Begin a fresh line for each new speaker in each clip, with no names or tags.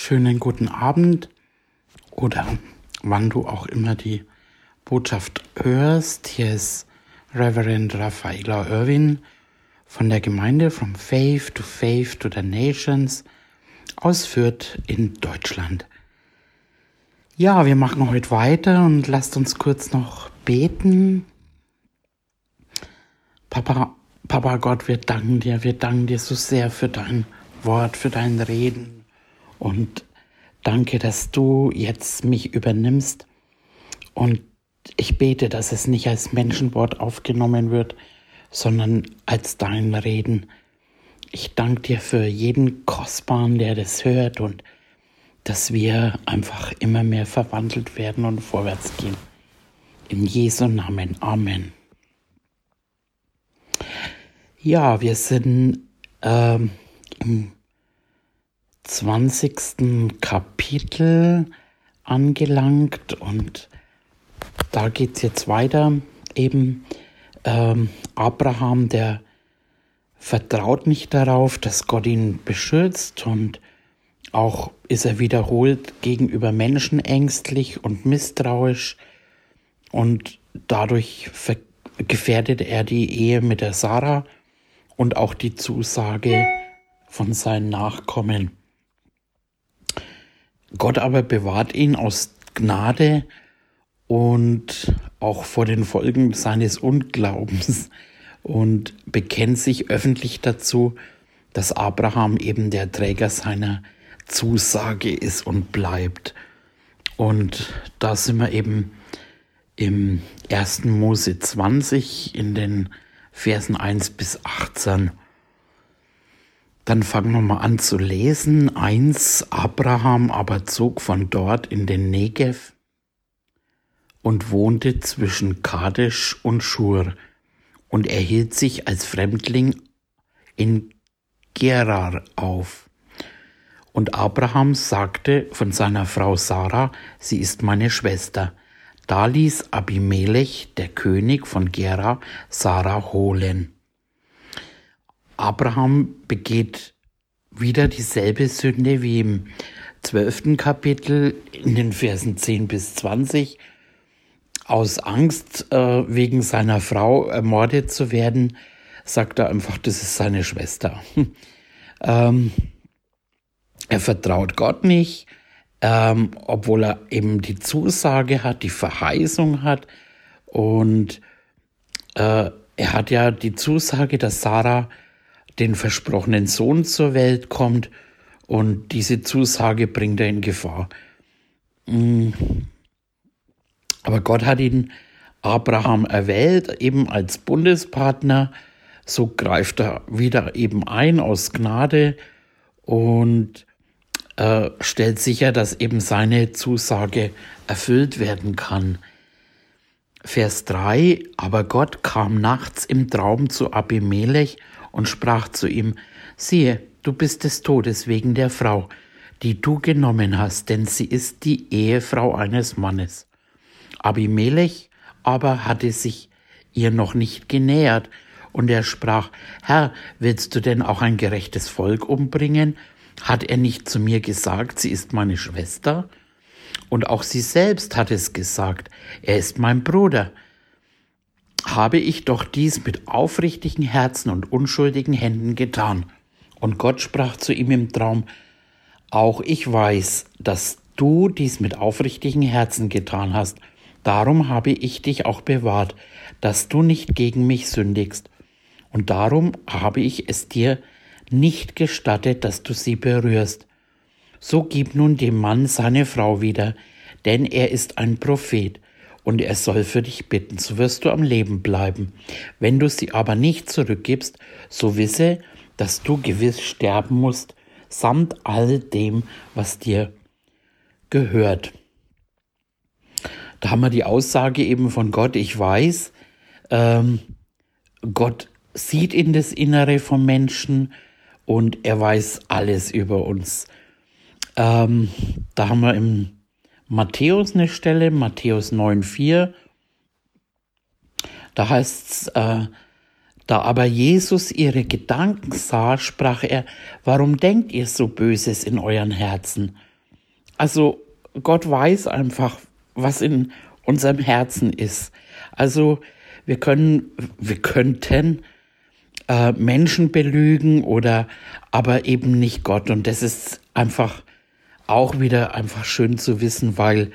schönen guten Abend oder wann du auch immer die Botschaft hörst. Hier ist Reverend Raffaella Irwin von der Gemeinde From Faith to Faith to the Nations aus Fürth in Deutschland. Ja, wir machen heute weiter und lasst uns kurz noch beten. Papa, Papa Gott, wir danken dir, wir danken dir so sehr für dein Wort, für dein Reden und danke, dass du jetzt mich übernimmst und ich bete, dass es nicht als Menschenwort aufgenommen wird, sondern als dein Reden. Ich danke dir für jeden Kostbaren, der das hört und dass wir einfach immer mehr verwandelt werden und vorwärts gehen. In Jesu Namen. Amen. Ja, wir sind ähm, im 20. Kapitel angelangt und da geht es jetzt weiter. Eben ähm, Abraham, der vertraut nicht darauf, dass Gott ihn beschützt und auch ist er wiederholt gegenüber Menschen ängstlich und misstrauisch und dadurch gefährdet er die Ehe mit der Sarah und auch die Zusage von seinen Nachkommen. Gott aber bewahrt ihn aus Gnade und auch vor den Folgen seines Unglaubens und bekennt sich öffentlich dazu, dass Abraham eben der Träger seiner Zusage ist und bleibt. Und da sind wir eben im 1. Mose 20 in den Versen 1 bis 18. Dann fangen wir mal an zu lesen. Eins, Abraham aber zog von dort in den Negev und wohnte zwischen Kadesh und Schur und erhielt sich als Fremdling in Gerar auf. Und Abraham sagte von seiner Frau Sarah, sie ist meine Schwester. Da ließ Abimelech, der König von Gera, Sarah holen. Abraham begeht wieder dieselbe Sünde wie im zwölften Kapitel in den Versen 10 bis 20 aus Angst, äh, wegen seiner Frau ermordet zu werden, sagt er einfach, das ist seine Schwester. ähm, er vertraut Gott nicht, ähm, obwohl er eben die Zusage hat, die Verheißung hat. Und äh, er hat ja die Zusage, dass Sarah den versprochenen Sohn zur Welt kommt. Und diese Zusage bringt er in Gefahr. Mm. Aber Gott hat ihn Abraham erwählt, eben als Bundespartner. So greift er wieder eben ein aus Gnade und äh, stellt sicher, dass eben seine Zusage erfüllt werden kann. Vers 3, aber Gott kam nachts im Traum zu Abimelech und sprach zu ihm, siehe, du bist des Todes wegen der Frau, die du genommen hast, denn sie ist die Ehefrau eines Mannes. Abimelech aber hatte sich ihr noch nicht genähert, und er sprach, Herr, willst du denn auch ein gerechtes Volk umbringen? Hat er nicht zu mir gesagt, sie ist meine Schwester? Und auch sie selbst hat es gesagt, er ist mein Bruder. Habe ich doch dies mit aufrichtigen Herzen und unschuldigen Händen getan. Und Gott sprach zu ihm im Traum, auch ich weiß, dass du dies mit aufrichtigen Herzen getan hast, Darum habe ich dich auch bewahrt, dass du nicht gegen mich sündigst. Und darum habe ich es dir nicht gestattet, dass du sie berührst. So gib nun dem Mann seine Frau wieder, denn er ist ein Prophet, und er soll für dich bitten, so wirst du am Leben bleiben. Wenn du sie aber nicht zurückgibst, so wisse, dass du gewiss sterben musst, samt all dem, was dir gehört. Da haben wir die Aussage eben von Gott, ich weiß, ähm, Gott sieht in das Innere vom Menschen und er weiß alles über uns. Ähm, da haben wir im Matthäus eine Stelle, Matthäus 9,4. Da heißt es, äh, da aber Jesus ihre Gedanken sah, sprach er, warum denkt ihr so Böses in euren Herzen? also Gott weiß einfach, was in unserem Herzen ist. Also wir können, wir könnten äh, Menschen belügen oder aber eben nicht Gott. Und das ist einfach auch wieder einfach schön zu wissen, weil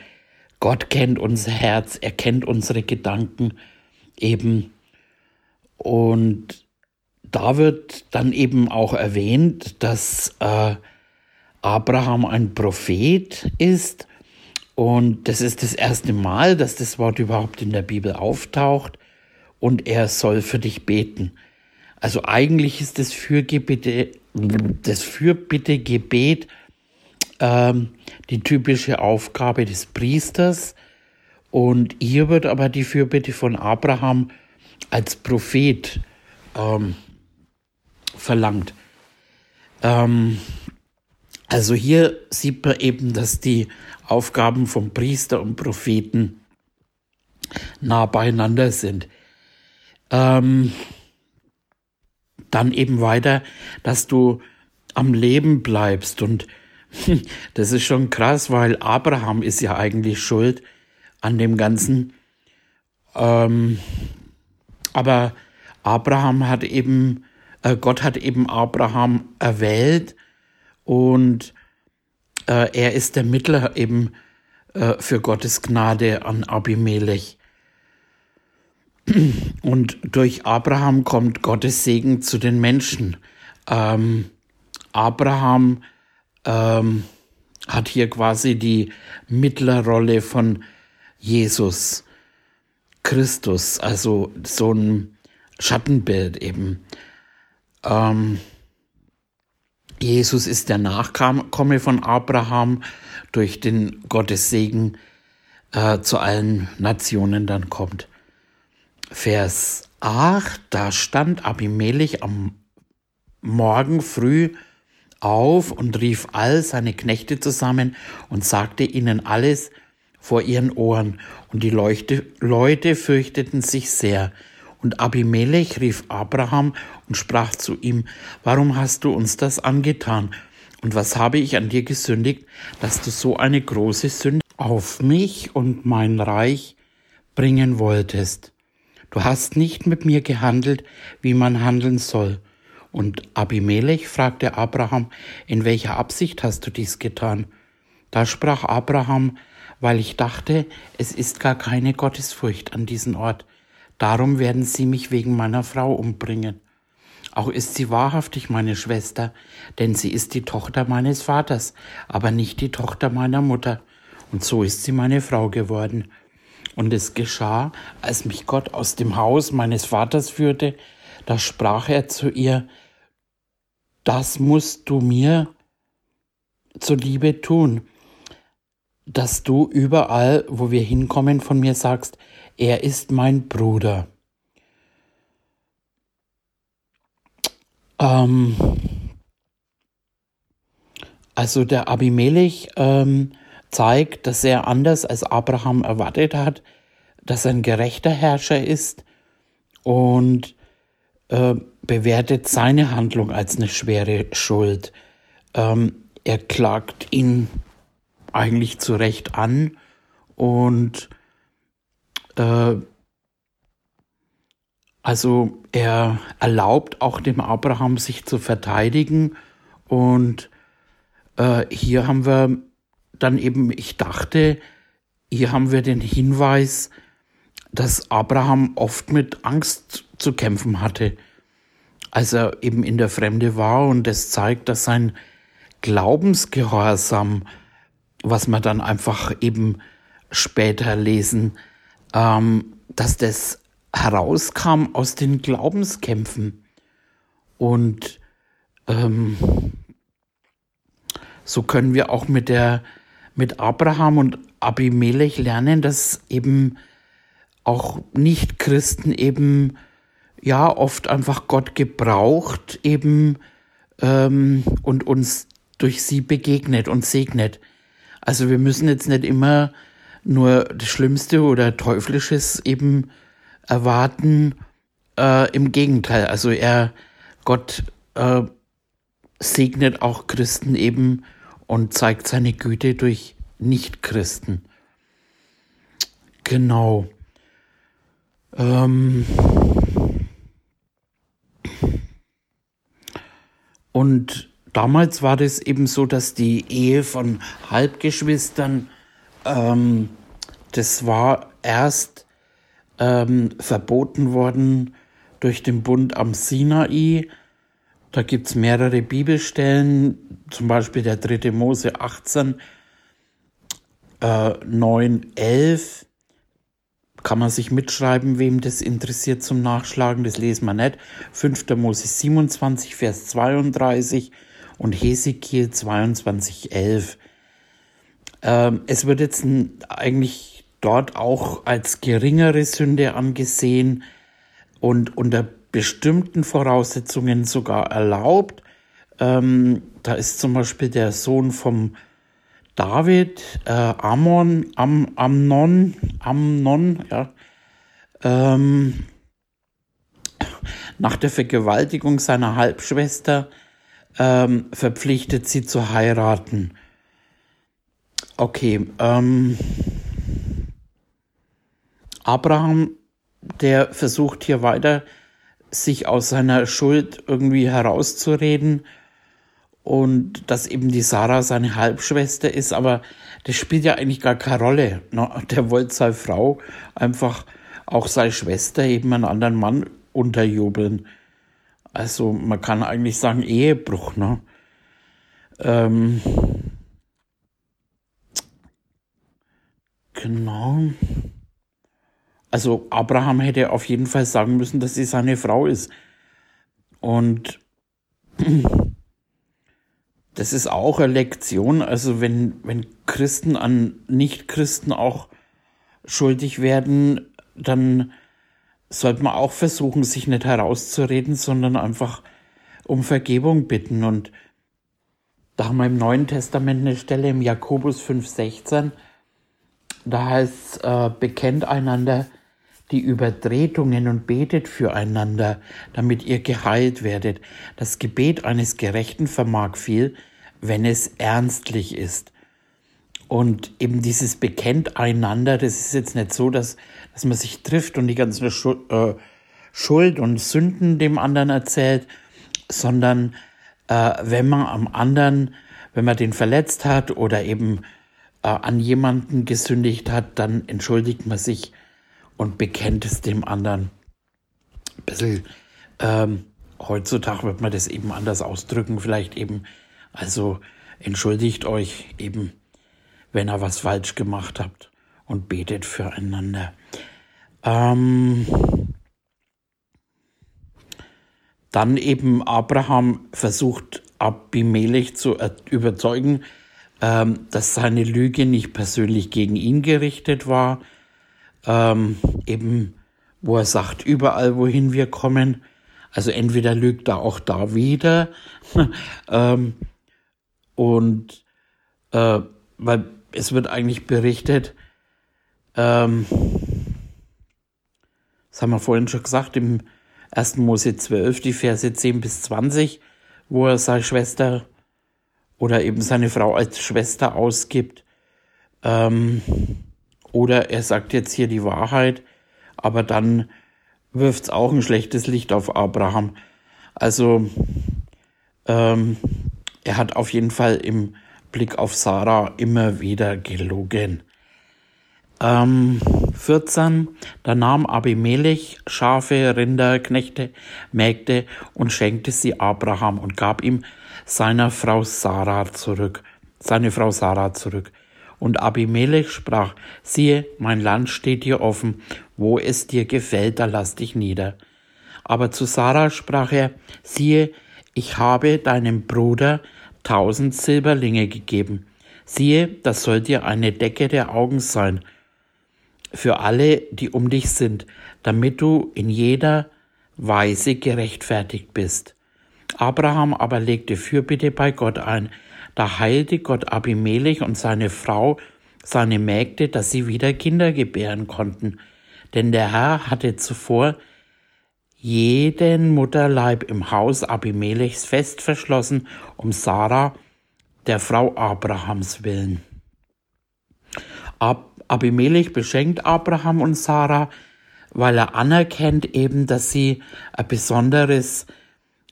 Gott kennt unser Herz, er kennt unsere Gedanken eben. Und da wird dann eben auch erwähnt, dass äh, Abraham ein Prophet ist. Und das ist das erste Mal, dass das Wort überhaupt in der Bibel auftaucht. Und er soll für dich beten. Also eigentlich ist das Fürbitte, das Fürbittegebet ähm, die typische Aufgabe des Priesters. Und hier wird aber die Fürbitte von Abraham als Prophet ähm, verlangt. Ähm, also hier sieht man eben, dass die Aufgaben vom Priester und Propheten nah beieinander sind. Ähm, dann eben weiter, dass du am Leben bleibst. Und das ist schon krass, weil Abraham ist ja eigentlich schuld an dem Ganzen. Ähm, aber Abraham hat eben, äh, Gott hat eben Abraham erwählt und äh, er ist der Mittler eben äh, für Gottes Gnade an Abimelech. Und durch Abraham kommt Gottes Segen zu den Menschen. Ähm, Abraham ähm, hat hier quasi die Mittlerrolle von Jesus Christus, also so ein Schattenbild eben. Ähm, Jesus ist der Nachkomme von Abraham, durch den Gottes Segen äh, zu allen Nationen dann kommt. Vers 8, da stand Abimelech am Morgen früh auf und rief all seine Knechte zusammen und sagte ihnen alles vor ihren Ohren. Und die Leute, Leute fürchteten sich sehr. Und Abimelech rief Abraham und sprach zu ihm, Warum hast du uns das angetan? Und was habe ich an dir gesündigt, dass du so eine große Sünde auf mich und mein Reich bringen wolltest? Du hast nicht mit mir gehandelt, wie man handeln soll. Und Abimelech fragte Abraham, in welcher Absicht hast du dies getan? Da sprach Abraham, weil ich dachte, es ist gar keine Gottesfurcht an diesem Ort. Darum werden sie mich wegen meiner Frau umbringen. Auch ist sie wahrhaftig meine Schwester, denn sie ist die Tochter meines Vaters, aber nicht die Tochter meiner Mutter. Und so ist sie meine Frau geworden. Und es geschah, als mich Gott aus dem Haus meines Vaters führte, da sprach er zu ihr, das musst du mir zuliebe tun, dass du überall, wo wir hinkommen, von mir sagst, er ist mein Bruder. Ähm, also der Abimelech ähm, zeigt, dass er anders als Abraham erwartet hat, dass er ein gerechter Herrscher ist und äh, bewertet seine Handlung als eine schwere Schuld. Ähm, er klagt ihn eigentlich zu Recht an und äh, also er erlaubt auch dem Abraham sich zu verteidigen und äh, hier haben wir dann eben, ich dachte, hier haben wir den Hinweis, dass Abraham oft mit Angst zu kämpfen hatte, als er eben in der Fremde war. Und es zeigt, dass sein Glaubensgehorsam, was wir dann einfach eben später lesen, ähm, dass das herauskam aus den Glaubenskämpfen. Und ähm, so können wir auch mit der mit Abraham und Abimelech lernen, dass eben auch Nicht-Christen eben ja oft einfach Gott gebraucht eben ähm, und uns durch sie begegnet und segnet. Also wir müssen jetzt nicht immer nur das Schlimmste oder Teuflisches eben erwarten. Äh, Im Gegenteil, also er, Gott äh, segnet auch Christen eben und zeigt seine Güte durch Nichtchristen. Genau. Ähm und damals war das eben so, dass die Ehe von Halbgeschwistern, ähm, das war erst ähm, verboten worden durch den Bund am Sinai. Da gibt es mehrere Bibelstellen, zum Beispiel der 3. Mose 18, äh, 9, 11 kann man sich mitschreiben, wem das interessiert zum Nachschlagen, das lesen wir nicht. 5. Mose 27, Vers 32 und Hesekiel 22, 11. Ähm, es wird jetzt eigentlich dort auch als geringere Sünde angesehen und unter bestimmten Voraussetzungen sogar erlaubt. Ähm, da ist zum Beispiel der Sohn vom David, äh, Ammon, Am, Amnon, Amnon, ja, ähm, nach der Vergewaltigung seiner Halbschwester ähm, verpflichtet, sie zu heiraten. Okay, ähm, Abraham, der versucht hier weiter, sich aus seiner Schuld irgendwie herauszureden und dass eben die Sarah seine Halbschwester ist, aber das spielt ja eigentlich gar keine Rolle. Ne? Der wollte seine Frau einfach auch seine Schwester eben einen anderen Mann unterjubeln. Also man kann eigentlich sagen Ehebruch. Ne? Ähm genau. Also Abraham hätte auf jeden Fall sagen müssen, dass sie seine Frau ist. Und das ist auch eine Lektion. Also wenn, wenn Christen an Nichtchristen auch schuldig werden, dann sollte man auch versuchen, sich nicht herauszureden, sondern einfach um Vergebung bitten. Und da haben wir im Neuen Testament eine Stelle im Jakobus 5,16, da heißt äh, bekennt einander die Übertretungen und betet füreinander, damit ihr geheilt werdet. Das Gebet eines Gerechten vermag viel, wenn es ernstlich ist. Und eben dieses bekennt einander, das ist jetzt nicht so, dass, dass man sich trifft und die ganzen äh, Schuld und Sünden dem anderen erzählt, sondern äh, wenn man am anderen, wenn man den verletzt hat oder eben äh, an jemanden gesündigt hat, dann entschuldigt man sich und bekennt es dem anderen. Ein bisschen, ähm, heutzutage wird man das eben anders ausdrücken, vielleicht eben, also entschuldigt euch eben, wenn ihr was falsch gemacht habt und betet füreinander. Ähm, dann eben Abraham versucht Abimelech zu überzeugen, ähm, dass seine Lüge nicht persönlich gegen ihn gerichtet war, ähm, eben, wo er sagt, überall, wohin wir kommen, also entweder lügt er auch da wieder, ähm, und äh, weil es wird eigentlich berichtet, ähm, das haben wir vorhin schon gesagt, im 1. Mose 12, die Verse 10 bis 20, wo er seine Schwester oder eben seine Frau als Schwester ausgibt. Ähm, oder er sagt jetzt hier die Wahrheit, aber dann wirft es auch ein schlechtes Licht auf Abraham. Also ähm, er hat auf jeden Fall im Blick auf Sarah immer wieder gelogen. Ähm, 14. Da nahm Abimelech Schafe, Rinder, Knechte, Mägde und schenkte sie Abraham und gab ihm seiner Frau Sarah zurück, seine Frau Sarah zurück. Und Abimelech sprach, siehe, mein Land steht dir offen, wo es dir gefällt, da lass dich nieder. Aber zu Sarah sprach er, siehe, ich habe deinem Bruder tausend Silberlinge gegeben. Siehe, das soll dir eine Decke der Augen sein für alle, die um dich sind, damit du in jeder Weise gerechtfertigt bist. Abraham aber legte Fürbitte bei Gott ein, da heilte Gott Abimelech und seine Frau, seine Mägde, dass sie wieder Kinder gebären konnten. Denn der Herr hatte zuvor jeden Mutterleib im Haus Abimelechs fest verschlossen, um Sarah der Frau Abrahams willen. Ab Abimelech beschenkt Abraham und Sarah, weil er anerkennt eben, dass sie ein besonderes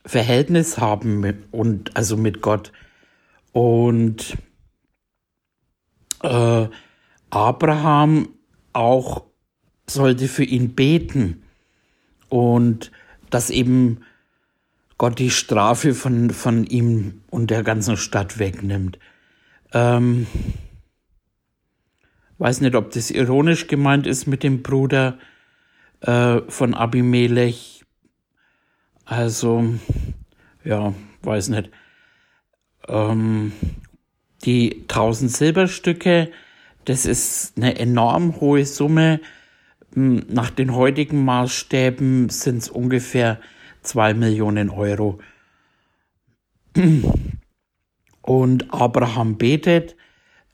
Verhältnis haben mit, und also mit Gott. Und äh, Abraham auch sollte für ihn beten und dass eben Gott die Strafe von, von ihm und der ganzen Stadt wegnimmt. Ähm, weiß nicht, ob das ironisch gemeint ist mit dem Bruder äh, von Abimelech. Also, ja, weiß nicht. Ähm, die 1000 Silberstücke, das ist eine enorm hohe Summe. Hm, nach den heutigen Maßstäben sind es ungefähr zwei Millionen Euro. Und Abraham betet,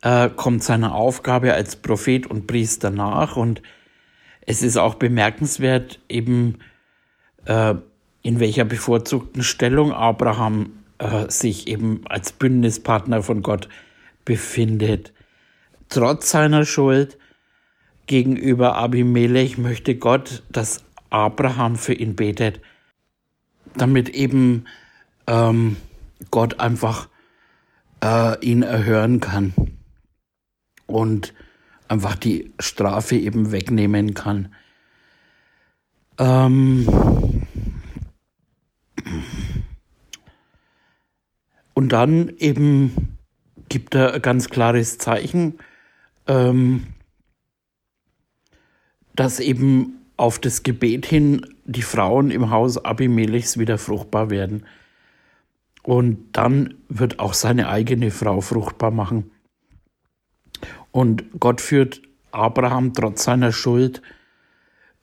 äh, kommt seiner Aufgabe als Prophet und Priester nach. Und es ist auch bemerkenswert, eben äh, in welcher bevorzugten Stellung Abraham äh, sich eben als Bündnispartner von Gott befindet. Trotz seiner Schuld gegenüber Abimelech möchte Gott, dass Abraham für ihn betet damit eben ähm, Gott einfach äh, ihn erhören kann und einfach die Strafe eben wegnehmen kann. Ähm und dann eben gibt er ein ganz klares Zeichen, ähm, dass eben auf das Gebet hin die Frauen im Haus Abimelechs wieder fruchtbar werden. Und dann wird auch seine eigene Frau fruchtbar machen. Und Gott führt Abraham trotz seiner Schuld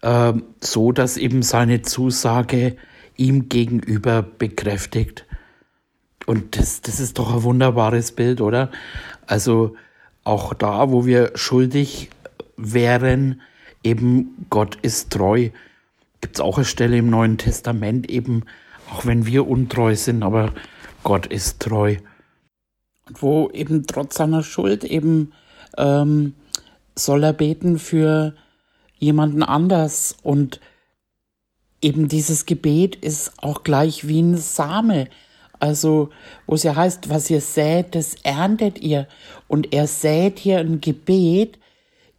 äh, so, dass eben seine Zusage ihm gegenüber bekräftigt. Und das, das ist doch ein wunderbares Bild, oder? Also auch da, wo wir schuldig wären, eben Gott ist treu gibt es auch eine Stelle im Neuen Testament, eben, auch wenn wir untreu sind, aber Gott ist treu. Und wo eben trotz seiner Schuld eben ähm, soll er beten für jemanden anders und eben dieses Gebet ist auch gleich wie ein Same. Also, wo es ja heißt, was ihr sät, das erntet ihr. Und er sät hier ein Gebet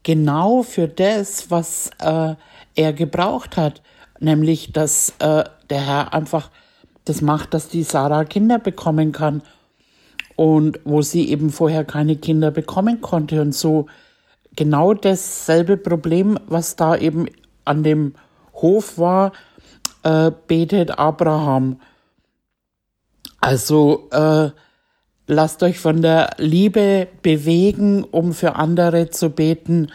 genau für das, was äh, er gebraucht hat nämlich dass äh, der Herr einfach das macht, dass die Sarah Kinder bekommen kann und wo sie eben vorher keine Kinder bekommen konnte und so genau dasselbe Problem, was da eben an dem Hof war, äh, betet Abraham. Also äh, lasst euch von der Liebe bewegen, um für andere zu beten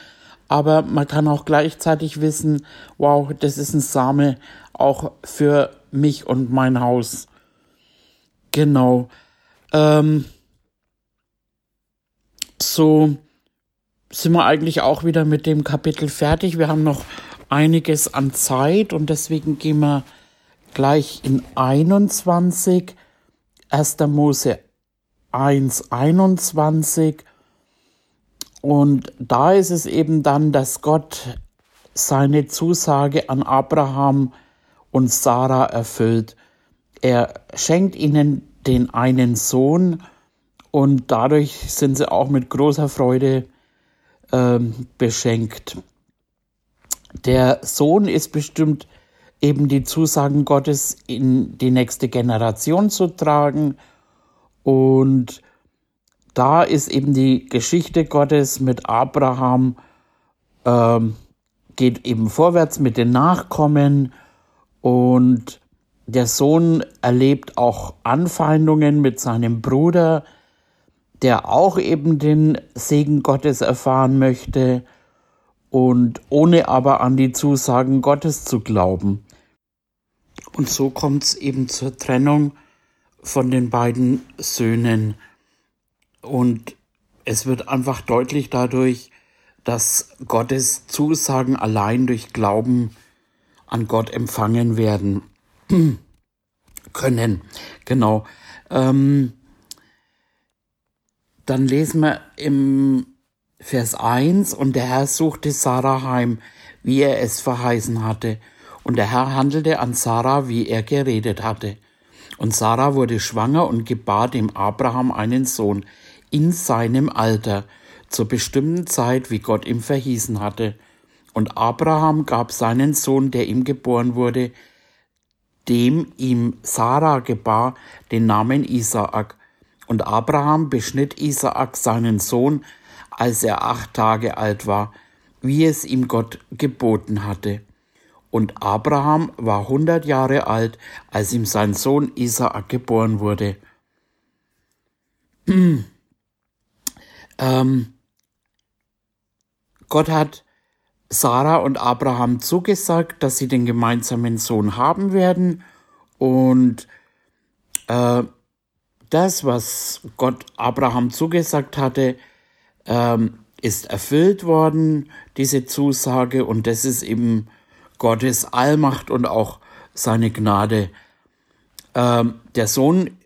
aber man kann auch gleichzeitig wissen, wow, das ist ein Same auch für mich und mein Haus. Genau. Ähm, so sind wir eigentlich auch wieder mit dem Kapitel fertig. Wir haben noch einiges an Zeit und deswegen gehen wir gleich in 21, 1. Mose 1, 21 und da ist es eben dann, dass Gott seine Zusage an Abraham und Sarah erfüllt. Er schenkt ihnen den einen Sohn und dadurch sind sie auch mit großer Freude ähm, beschenkt. Der Sohn ist bestimmt eben die Zusagen Gottes in die nächste Generation zu tragen und da ist eben die Geschichte Gottes mit Abraham, ähm, geht eben vorwärts mit den Nachkommen und der Sohn erlebt auch Anfeindungen mit seinem Bruder, der auch eben den Segen Gottes erfahren möchte und ohne aber an die Zusagen Gottes zu glauben. Und so kommt es eben zur Trennung von den beiden Söhnen. Und es wird einfach deutlich dadurch, dass Gottes Zusagen allein durch Glauben an Gott empfangen werden können. Genau. Ähm, Dann lesen wir im Vers 1, und der Herr suchte Sarah heim, wie er es verheißen hatte. Und der Herr handelte an Sarah, wie er geredet hatte. Und Sarah wurde schwanger und gebar dem Abraham einen Sohn in seinem Alter, zur bestimmten Zeit, wie Gott ihm verhießen hatte. Und Abraham gab seinen Sohn, der ihm geboren wurde, dem ihm Sarah gebar, den Namen Isaak. Und Abraham beschnitt Isaak seinen Sohn, als er acht Tage alt war, wie es ihm Gott geboten hatte. Und Abraham war hundert Jahre alt, als ihm sein Sohn Isaak geboren wurde. ähm, Gott hat Sarah und Abraham zugesagt, dass sie den gemeinsamen Sohn haben werden. Und äh, das, was Gott Abraham zugesagt hatte, ähm, ist erfüllt worden, diese Zusage. Und das ist eben Gottes Allmacht und auch seine Gnade. Ähm, der Sohn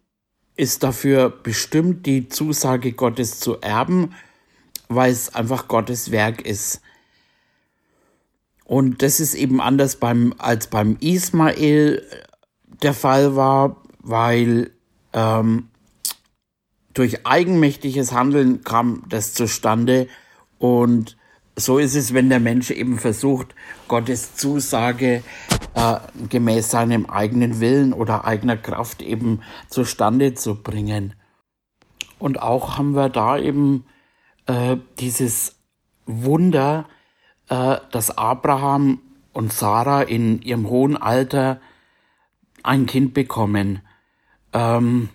ist dafür bestimmt, die Zusage Gottes zu erben, weil es einfach Gottes Werk ist. Und das ist eben anders beim, als beim Ismael der Fall war, weil ähm, durch eigenmächtiges Handeln kam das zustande. Und so ist es, wenn der Mensch eben versucht, Gottes Zusage äh, gemäß seinem eigenen Willen oder eigener Kraft eben zustande zu bringen. Und auch haben wir da eben äh, dieses Wunder, äh, dass Abraham und Sarah in ihrem hohen Alter ein Kind bekommen. Ähm,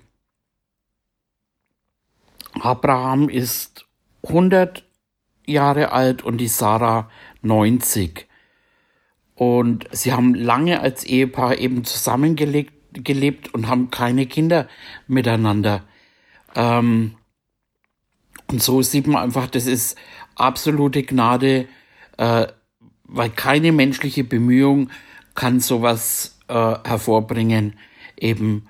Abraham ist 100 Jahre alt und die Sarah 90. Und sie haben lange als Ehepaar eben zusammengelebt gelebt und haben keine Kinder miteinander. Ähm, und so sieht man einfach, das ist absolute Gnade äh, weil keine menschliche Bemühung kann sowas äh, hervorbringen. Eben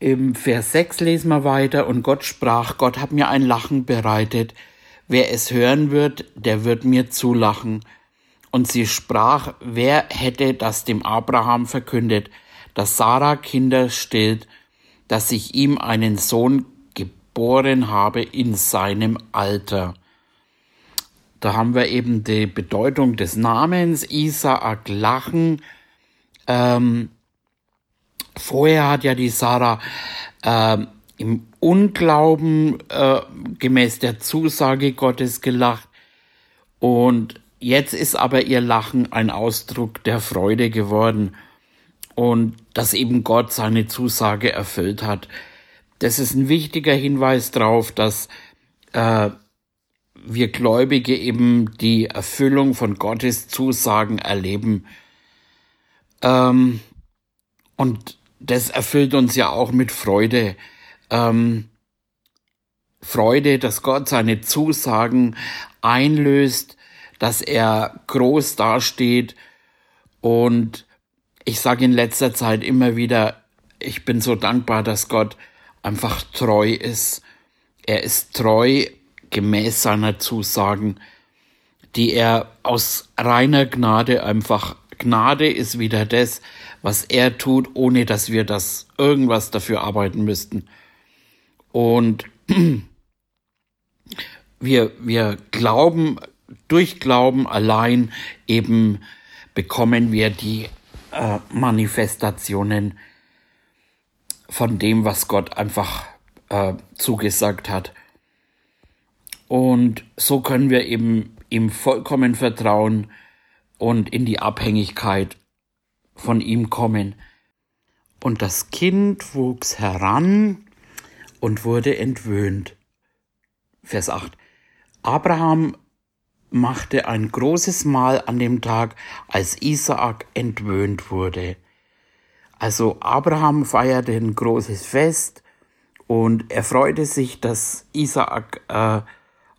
im Vers 6 lesen wir weiter, und Gott sprach, Gott hat mir ein Lachen bereitet. Wer es hören wird, der wird mir zulachen. Und sie sprach, wer hätte das dem Abraham verkündet, dass Sarah Kinder stillt, dass ich ihm einen Sohn geboren habe in seinem Alter. Da haben wir eben die Bedeutung des Namens Isaak Lachen. Ähm, vorher hat ja die Sarah äh, im Unglauben äh, gemäß der Zusage Gottes gelacht. Und jetzt ist aber ihr Lachen ein Ausdruck der Freude geworden. Und dass eben Gott seine Zusage erfüllt hat. Das ist ein wichtiger Hinweis darauf, dass äh, wir Gläubige eben die Erfüllung von Gottes Zusagen erleben. Ähm, und das erfüllt uns ja auch mit Freude. Ähm, Freude, dass Gott seine Zusagen einlöst, dass er groß dasteht. Und ich sage in letzter Zeit immer wieder, ich bin so dankbar, dass Gott einfach treu ist. Er ist treu gemäß seiner Zusagen, die er aus reiner Gnade einfach, Gnade ist wieder das, was er tut, ohne dass wir das irgendwas dafür arbeiten müssten. Und wir, wir glauben, durch Glauben allein eben bekommen wir die äh, Manifestationen von dem, was Gott einfach äh, zugesagt hat. Und so können wir eben ihm vollkommen vertrauen und in die Abhängigkeit von ihm kommen. Und das Kind wuchs heran und wurde entwöhnt. Vers 8. Abraham machte ein großes Mahl an dem Tag, als Isaak entwöhnt wurde. Also Abraham feierte ein großes Fest und er freute sich, dass Isaak äh,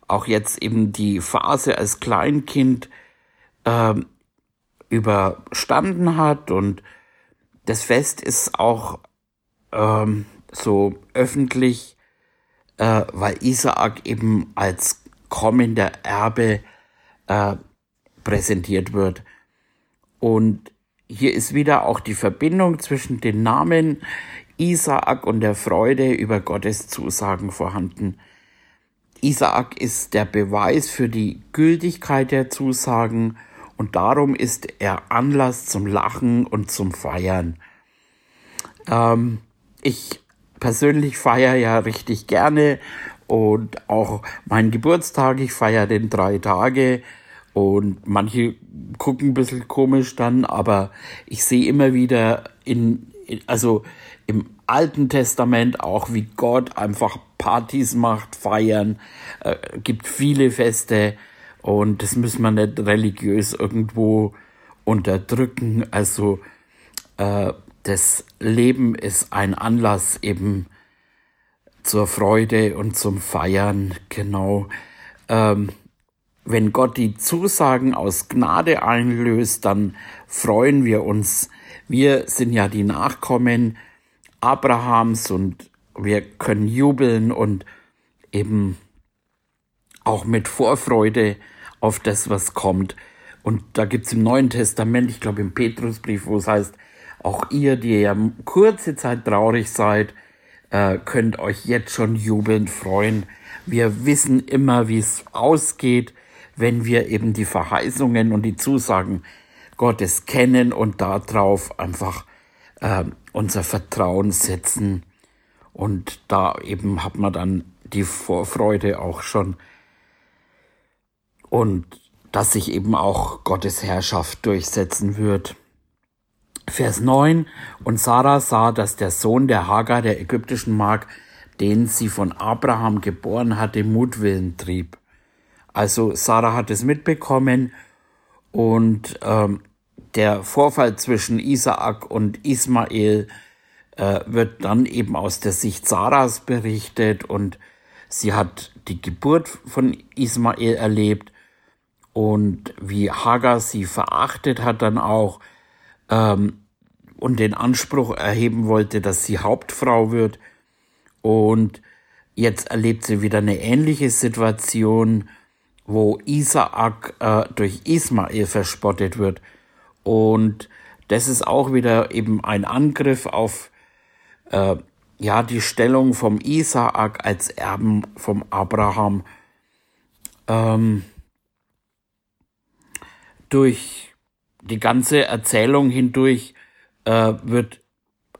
auch jetzt eben die Phase als Kleinkind äh, überstanden hat und das Fest ist auch ähm, so öffentlich äh, weil Isaak eben als kommender Erbe äh, präsentiert wird. Und hier ist wieder auch die Verbindung zwischen den Namen Isaak und der Freude über Gottes Zusagen vorhanden. Isaak ist der Beweis für die Gültigkeit der Zusagen und darum ist er Anlass zum Lachen und zum Feiern. Ähm, ich persönlich feiere ja richtig gerne und auch meinen Geburtstag, ich feiere den drei Tage und manche gucken ein bisschen komisch dann, aber ich sehe immer wieder in, also im Alten Testament auch, wie Gott einfach Partys macht, feiern, äh, gibt viele Feste und das müssen wir nicht religiös irgendwo unterdrücken. Also äh, das Leben ist ein Anlass eben zur Freude und zum Feiern, genau. Ähm, wenn Gott die Zusagen aus Gnade einlöst, dann freuen wir uns. Wir sind ja die Nachkommen Abrahams und wir können jubeln und eben auch mit Vorfreude auf das, was kommt. Und da gibt's im Neuen Testament, ich glaube im Petrusbrief, wo es heißt, auch ihr, die ja kurze Zeit traurig seid, äh, könnt euch jetzt schon jubelnd freuen. Wir wissen immer, wie es ausgeht wenn wir eben die Verheißungen und die Zusagen Gottes kennen und darauf einfach äh, unser Vertrauen setzen. Und da eben hat man dann die Vorfreude auch schon. Und dass sich eben auch Gottes Herrschaft durchsetzen wird. Vers 9. Und Sarah sah, dass der Sohn der Hagar, der ägyptischen Magd, den sie von Abraham geboren hatte, Mutwillen trieb. Also Sarah hat es mitbekommen und ähm, der Vorfall zwischen Isaak und Ismael äh, wird dann eben aus der Sicht Sarahs berichtet und sie hat die Geburt von Ismael erlebt und wie Hagar sie verachtet hat dann auch ähm, und den Anspruch erheben wollte, dass sie Hauptfrau wird und jetzt erlebt sie wieder eine ähnliche Situation wo Isaak äh, durch Ismael verspottet wird. Und das ist auch wieder eben ein Angriff auf äh, ja die Stellung vom Isaak als Erben vom Abraham. Ähm, durch die ganze Erzählung hindurch äh, wird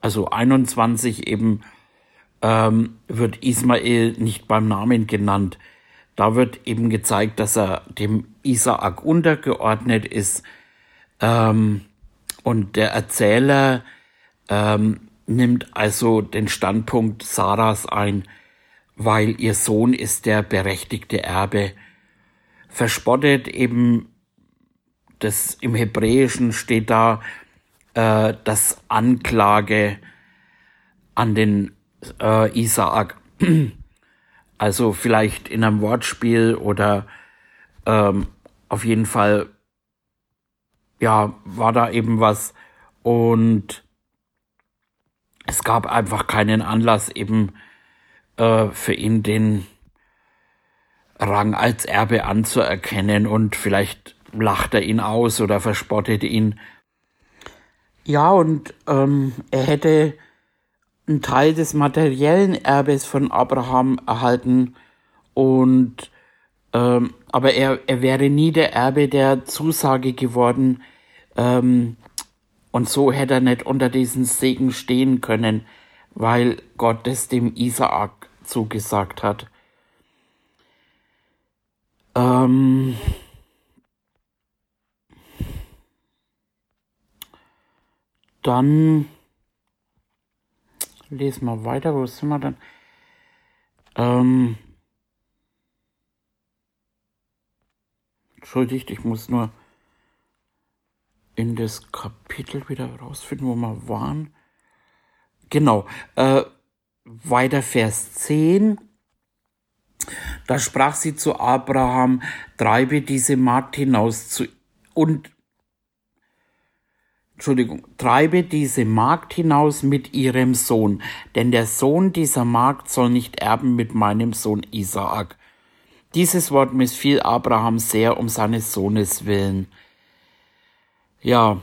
also 21 eben ähm, wird Ismael nicht beim Namen genannt. Da wird eben gezeigt, dass er dem Isaak untergeordnet ist. Ähm, und der Erzähler ähm, nimmt also den Standpunkt Sarahs ein, weil ihr Sohn ist der berechtigte Erbe. Verspottet eben, das im Hebräischen steht da, äh, das Anklage an den äh, Isaak. Also vielleicht in einem Wortspiel oder ähm, auf jeden Fall, ja, war da eben was und es gab einfach keinen Anlass eben äh, für ihn den Rang als Erbe anzuerkennen und vielleicht lacht er ihn aus oder verspottet ihn. Ja, und ähm, er hätte einen Teil des materiellen Erbes von Abraham erhalten und ähm, aber er, er wäre nie der Erbe der Zusage geworden ähm, und so hätte er nicht unter diesen Segen stehen können, weil Gott es dem Isaak zugesagt hat. Ähm, dann lesen wir weiter. Wo sind wir dann? Ähm, entschuldigt, ich muss nur in das Kapitel wieder rausfinden, wo wir waren. Genau. Äh, weiter Vers 10. Da sprach sie zu Abraham, treibe diese Magd hinaus zu und Entschuldigung, treibe diese Magd hinaus mit ihrem Sohn, denn der Sohn dieser Magd soll nicht erben mit meinem Sohn Isaak. Dieses Wort missfiel Abraham sehr um seines Sohnes willen. Ja,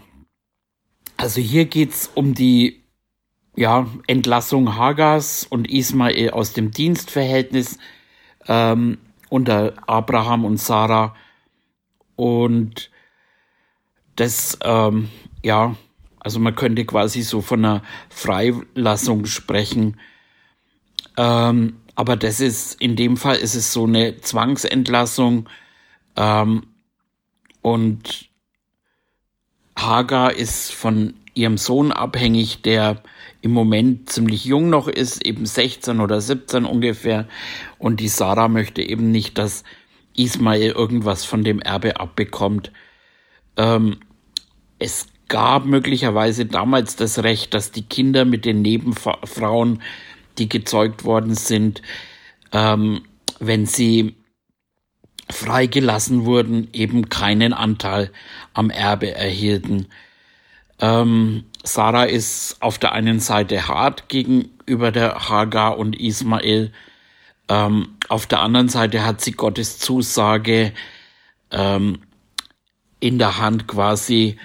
also hier geht's um die ja, Entlassung Hagars und Ismael aus dem Dienstverhältnis ähm, unter Abraham und Sarah. Und das, ähm, ja, also man könnte quasi so von einer Freilassung sprechen. Ähm, aber das ist, in dem Fall ist es so eine Zwangsentlassung. Ähm, und Hagar ist von ihrem Sohn abhängig, der im Moment ziemlich jung noch ist, eben 16 oder 17 ungefähr. Und die Sarah möchte eben nicht, dass Ismael irgendwas von dem Erbe abbekommt. Ähm, es gab möglicherweise damals das Recht, dass die Kinder mit den Nebenfrauen, die gezeugt worden sind, ähm, wenn sie freigelassen wurden, eben keinen Anteil am Erbe erhielten. Ähm, Sarah ist auf der einen Seite hart gegenüber der Hagar und Ismael, ähm, auf der anderen Seite hat sie Gottes Zusage ähm, in der Hand quasi,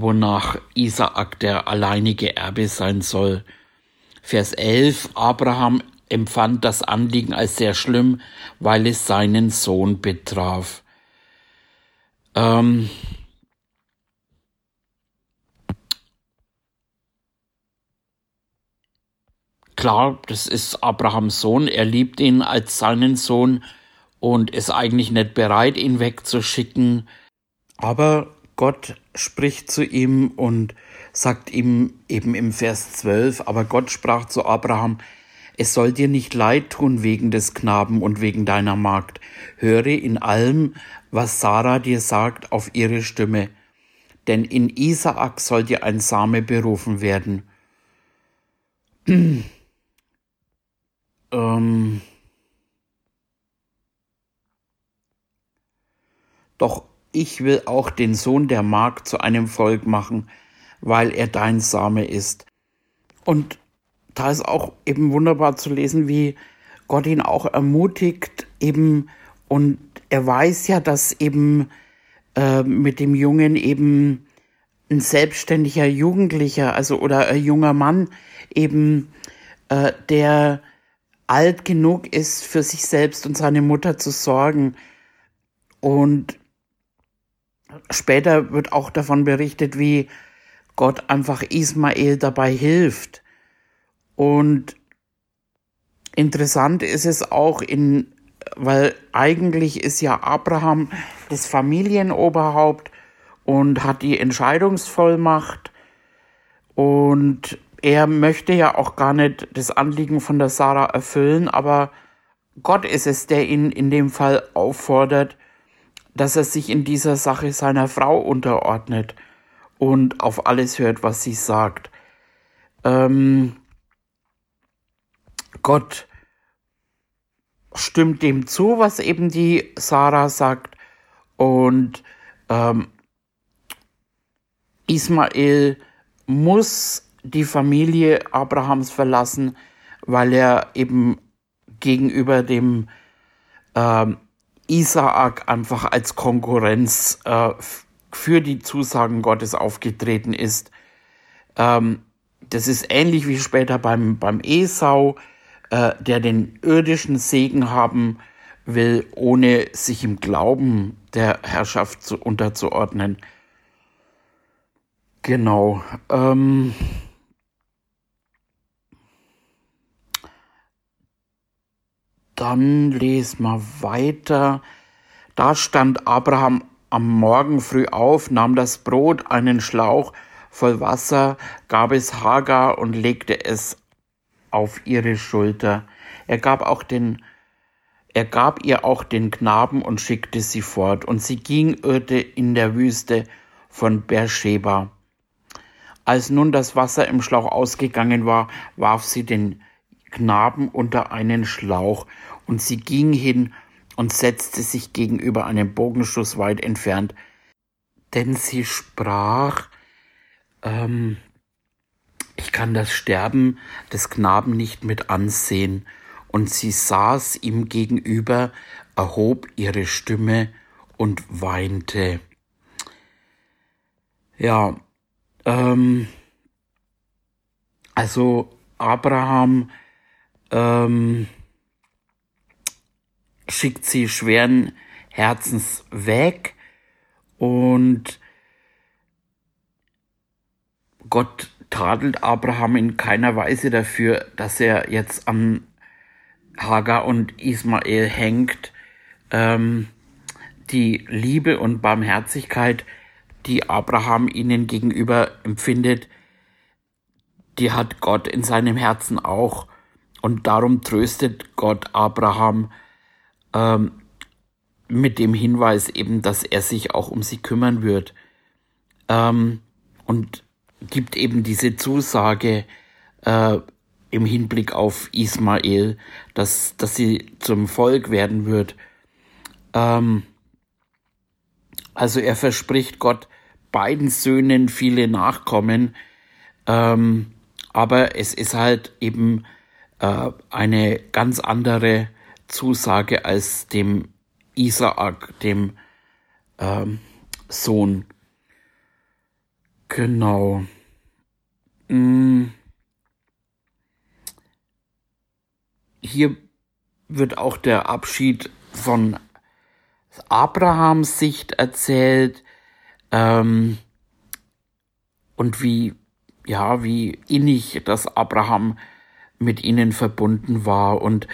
wonach Isaak der alleinige Erbe sein soll. Vers 11, Abraham empfand das Anliegen als sehr schlimm, weil es seinen Sohn betraf. Ähm, klar, das ist Abrahams Sohn, er liebt ihn als seinen Sohn und ist eigentlich nicht bereit, ihn wegzuschicken. Aber Gott spricht zu ihm und sagt ihm eben im Vers 12, aber Gott sprach zu Abraham, es soll dir nicht leid tun wegen des Knaben und wegen deiner Magd. Höre in allem, was Sarah dir sagt, auf ihre Stimme. Denn in Isaak soll dir ein Same berufen werden. ähm. Doch ich will auch den Sohn der Magd zu einem Volk machen, weil er dein Same ist. Und da ist auch eben wunderbar zu lesen, wie Gott ihn auch ermutigt, eben, und er weiß ja, dass eben äh, mit dem Jungen eben ein selbstständiger Jugendlicher, also oder ein junger Mann eben, äh, der alt genug ist, für sich selbst und seine Mutter zu sorgen. Und später wird auch davon berichtet, wie Gott einfach Ismael dabei hilft. Und interessant ist es auch in, weil eigentlich ist ja Abraham das Familienoberhaupt und hat die Entscheidungsvollmacht und er möchte ja auch gar nicht das Anliegen von der Sarah erfüllen, aber Gott ist es, der ihn in dem Fall auffordert, dass er sich in dieser Sache seiner Frau unterordnet und auf alles hört, was sie sagt. Ähm, Gott stimmt dem zu, was eben die Sarah sagt und ähm, Ismael muss die Familie Abrahams verlassen, weil er eben gegenüber dem ähm, Isaak einfach als Konkurrenz äh, für die Zusagen Gottes aufgetreten ist. Ähm, das ist ähnlich wie später beim, beim Esau, äh, der den irdischen Segen haben will, ohne sich im Glauben der Herrschaft zu, unterzuordnen. Genau. Ähm, dann lesen wir weiter. Da stand Abraham am Morgen früh auf, nahm das Brot, einen Schlauch voll Wasser, gab es Hagar und legte es auf ihre Schulter. Er gab auch den er gab ihr auch den Knaben und schickte sie fort, und sie ging irrte in der Wüste von Beersheba. Als nun das Wasser im Schlauch ausgegangen war, warf sie den Knaben unter einen Schlauch, und sie ging hin und setzte sich gegenüber einem Bogenschuss weit entfernt, denn sie sprach, ähm, ich kann das Sterben des Knaben nicht mit ansehen. Und sie saß ihm gegenüber, erhob ihre Stimme und weinte. Ja, ähm, also Abraham ähm, schickt sie schweren Herzens weg und Gott tadelt Abraham in keiner Weise dafür, dass er jetzt an Hagar und Ismael hängt. Ähm, die Liebe und Barmherzigkeit, die Abraham ihnen gegenüber empfindet, die hat Gott in seinem Herzen auch. Und darum tröstet Gott Abraham ähm, mit dem Hinweis eben, dass er sich auch um sie kümmern wird. Ähm, und gibt eben diese Zusage äh, im Hinblick auf Ismael, dass, dass sie zum Volk werden wird. Ähm, also er verspricht Gott beiden Söhnen viele Nachkommen, ähm, aber es ist halt eben äh, eine ganz andere Zusage als dem Isaak, dem ähm, Sohn. Genau. Hm. Hier wird auch der Abschied von Abrahams Sicht erzählt ähm, und wie ja wie innig das Abraham mit ihnen verbunden war und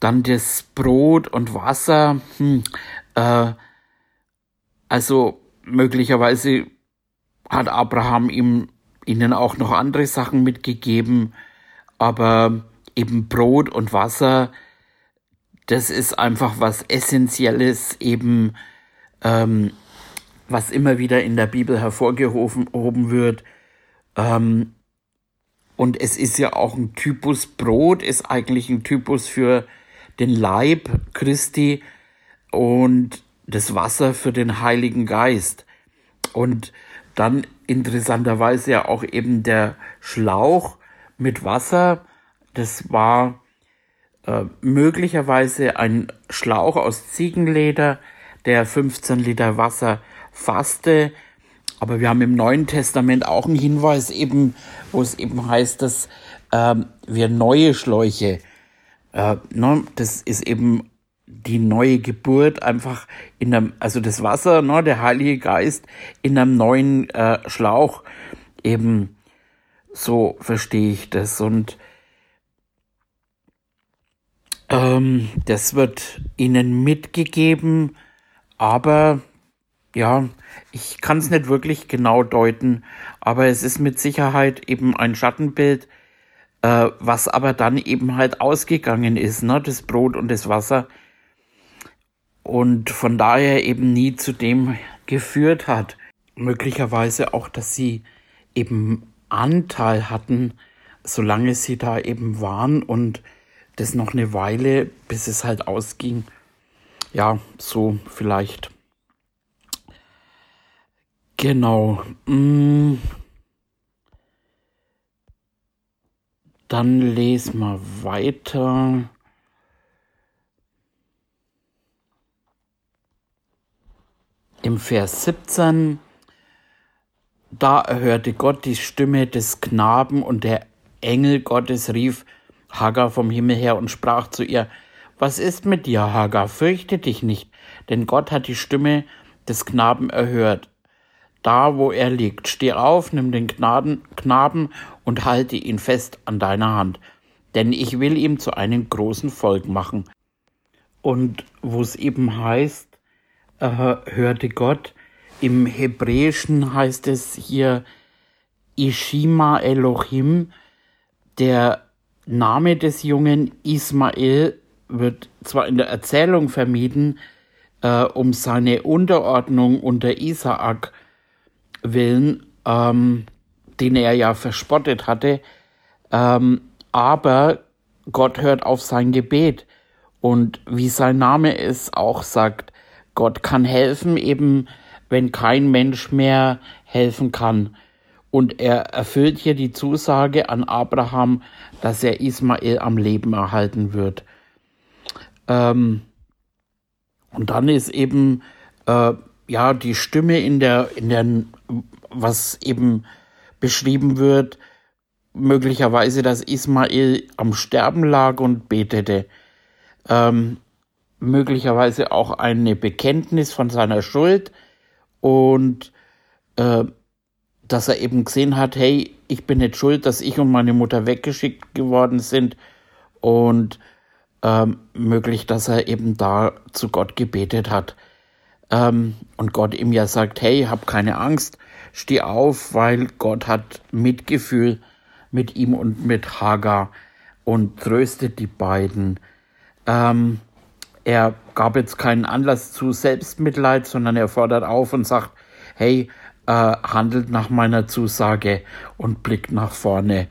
dann das Brot und Wasser hm, äh, also möglicherweise hat Abraham ihm ihnen auch noch andere Sachen mitgegeben, aber eben Brot und Wasser, das ist einfach was Essentielles, eben ähm, was immer wieder in der Bibel hervorgehoben wird. Ähm, und es ist ja auch ein Typus, Brot ist eigentlich ein Typus für den Leib Christi und das Wasser für den Heiligen Geist. Und dann interessanterweise ja auch eben der Schlauch mit Wasser. Das war äh, möglicherweise ein Schlauch aus Ziegenleder, der 15 Liter Wasser fasste. Aber wir haben im Neuen Testament auch einen Hinweis eben, wo es eben heißt, dass ähm, wir neue Schläuche, äh, ne, das ist eben die neue Geburt einfach in einem, also das Wasser, ne, der Heilige Geist in einem neuen äh, Schlauch. Eben so verstehe ich das. Und ähm, das wird ihnen mitgegeben, aber ja, ich kann es nicht wirklich genau deuten, aber es ist mit Sicherheit eben ein Schattenbild, äh, was aber dann eben halt ausgegangen ist, ne, das Brot und das Wasser und von daher eben nie zu dem geführt hat. Möglicherweise auch, dass sie eben Anteil hatten, solange sie da eben waren und das noch eine Weile, bis es halt ausging. Ja, so vielleicht. Genau. Mm. Dann lesen wir weiter. im Vers 17, da erhörte Gott die Stimme des Knaben und der Engel Gottes rief Hagar vom Himmel her und sprach zu ihr, was ist mit dir, Hagar? Fürchte dich nicht, denn Gott hat die Stimme des Knaben erhört. Da, wo er liegt, steh auf, nimm den Gnaden, Knaben und halte ihn fest an deiner Hand, denn ich will ihm zu einem großen Volk machen. Und wo es eben heißt, äh, hörte Gott. Im Hebräischen heißt es hier Ishima Elohim. Der Name des jungen Ismael wird zwar in der Erzählung vermieden, äh, um seine Unterordnung unter Isaak willen, ähm, den er ja verspottet hatte, ähm, aber Gott hört auf sein Gebet. Und wie sein Name es auch sagt, Gott kann helfen, eben wenn kein Mensch mehr helfen kann. Und er erfüllt hier die Zusage an Abraham, dass er Ismael am Leben erhalten wird. Ähm, und dann ist eben äh, ja die Stimme in der, in der, was eben beschrieben wird, möglicherweise, dass Ismael am Sterben lag und betete. Ähm, möglicherweise auch eine Bekenntnis von seiner Schuld und äh, dass er eben gesehen hat, hey, ich bin nicht schuld, dass ich und meine Mutter weggeschickt geworden sind und ähm, möglich, dass er eben da zu Gott gebetet hat ähm, und Gott ihm ja sagt, hey, hab keine Angst, steh auf, weil Gott hat Mitgefühl mit ihm und mit Hagar und tröstet die beiden. Ähm, er gab jetzt keinen Anlass zu Selbstmitleid, sondern er fordert auf und sagt, hey, äh, handelt nach meiner Zusage und blickt nach vorne.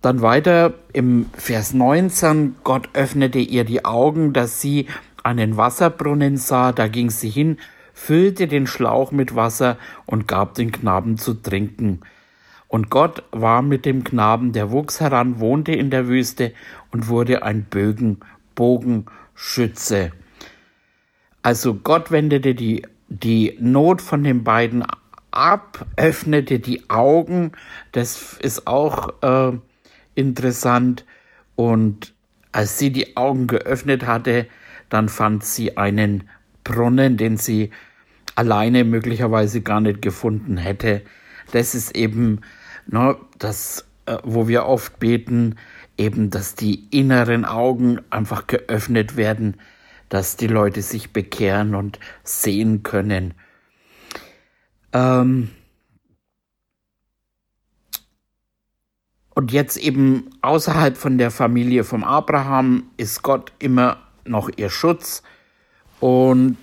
Dann weiter im Vers 19, Gott öffnete ihr die Augen, dass sie einen Wasserbrunnen sah, da ging sie hin, füllte den Schlauch mit Wasser und gab den Knaben zu trinken. Und Gott war mit dem Knaben, der wuchs heran, wohnte in der Wüste und wurde ein Bögen, Bogenschütze. Also Gott wendete die, die Not von den beiden ab, öffnete die Augen, das ist auch äh, interessant. Und als sie die Augen geöffnet hatte, dann fand sie einen Brunnen, den sie alleine möglicherweise gar nicht gefunden hätte. Das ist eben ne, das, äh, wo wir oft beten, eben, dass die inneren Augen einfach geöffnet werden, dass die Leute sich bekehren und sehen können. Ähm und jetzt eben außerhalb von der Familie vom Abraham ist Gott immer noch ihr Schutz und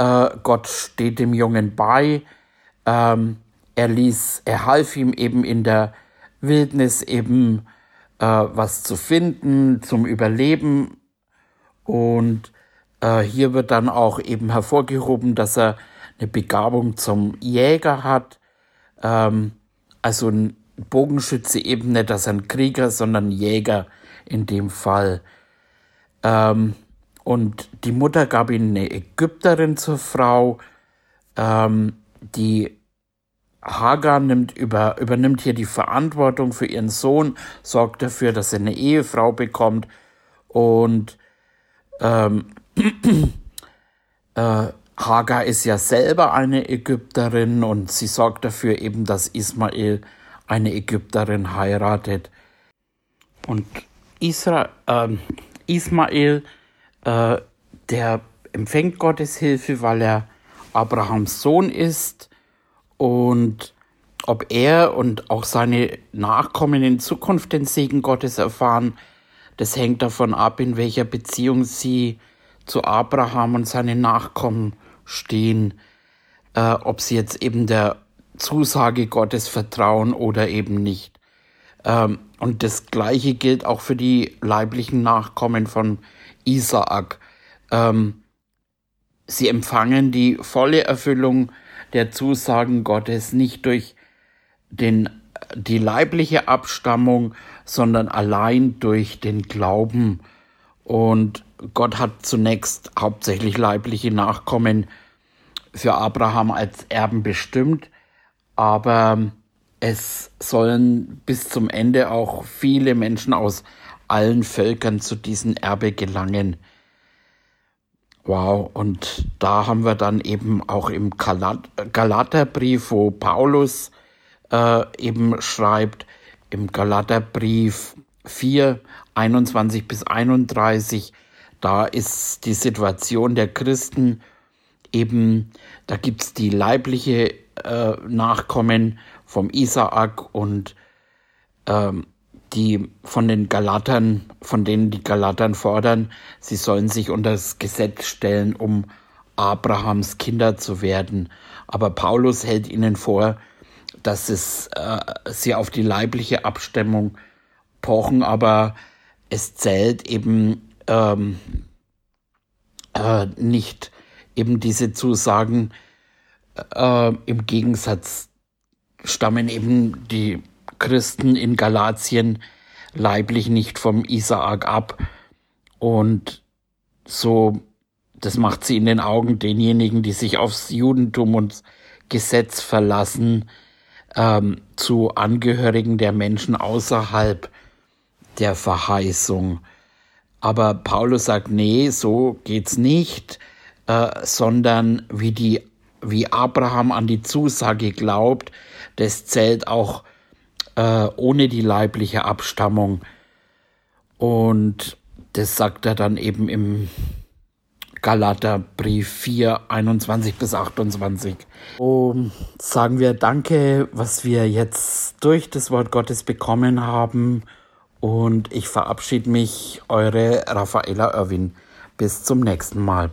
äh, Gott steht dem Jungen bei. Ähm, er ließ, er half ihm eben in der Wildnis eben äh, was zu finden zum Überleben. Und äh, hier wird dann auch eben hervorgehoben, dass er eine Begabung zum Jäger hat. Ähm, also ein Bogenschütze eben nicht als ein Krieger, sondern Jäger in dem Fall. Ähm, und die Mutter gab ihm eine Ägypterin zur Frau, ähm, die Hagar nimmt über, übernimmt hier die Verantwortung für ihren Sohn, sorgt dafür, dass er eine Ehefrau bekommt und ähm, äh, Hagar ist ja selber eine Ägypterin und sie sorgt dafür eben, dass Ismael eine Ägypterin heiratet. Und Isra äh, Ismael, äh, der empfängt Gottes Hilfe, weil er Abrahams Sohn ist und ob er und auch seine Nachkommen in Zukunft den Segen Gottes erfahren, das hängt davon ab, in welcher Beziehung sie zu Abraham und seinen Nachkommen stehen, äh, ob sie jetzt eben der Zusage Gottes vertrauen oder eben nicht. Ähm, und das Gleiche gilt auch für die leiblichen Nachkommen von Isaak. Ähm, sie empfangen die volle Erfüllung der Zusagen Gottes nicht durch den, die leibliche Abstammung, sondern allein durch den Glauben. Und Gott hat zunächst hauptsächlich leibliche Nachkommen für Abraham als Erben bestimmt, aber es sollen bis zum Ende auch viele Menschen aus allen Völkern zu diesem Erbe gelangen. Wow, und da haben wir dann eben auch im Galat Galaterbrief, wo Paulus äh, eben schreibt, im Galaterbrief 4, 21 bis 31, da ist die Situation der Christen eben, da gibt's die leibliche äh, Nachkommen vom Isaak und ähm, die von den Galatern, von denen die Galatern fordern, sie sollen sich unter das Gesetz stellen, um Abrahams Kinder zu werden. Aber Paulus hält ihnen vor, dass es äh, sie auf die leibliche Abstimmung pochen, aber es zählt eben ähm, äh, nicht eben diese Zusagen äh, im Gegensatz stammen eben die Christen in Galatien leiblich nicht vom Isaak ab. Und so, das macht sie in den Augen denjenigen, die sich aufs Judentum und Gesetz verlassen, ähm, zu Angehörigen der Menschen außerhalb der Verheißung. Aber Paulus sagt, nee, so geht's nicht, äh, sondern wie die, wie Abraham an die Zusage glaubt, das zählt auch äh, ohne die leibliche Abstammung. Und das sagt er dann eben im Galaterbrief 4, 21 bis 28. Und sagen wir Danke, was wir jetzt durch das Wort Gottes bekommen haben. Und ich verabschiede mich, eure Raffaella Irwin. Bis zum nächsten Mal.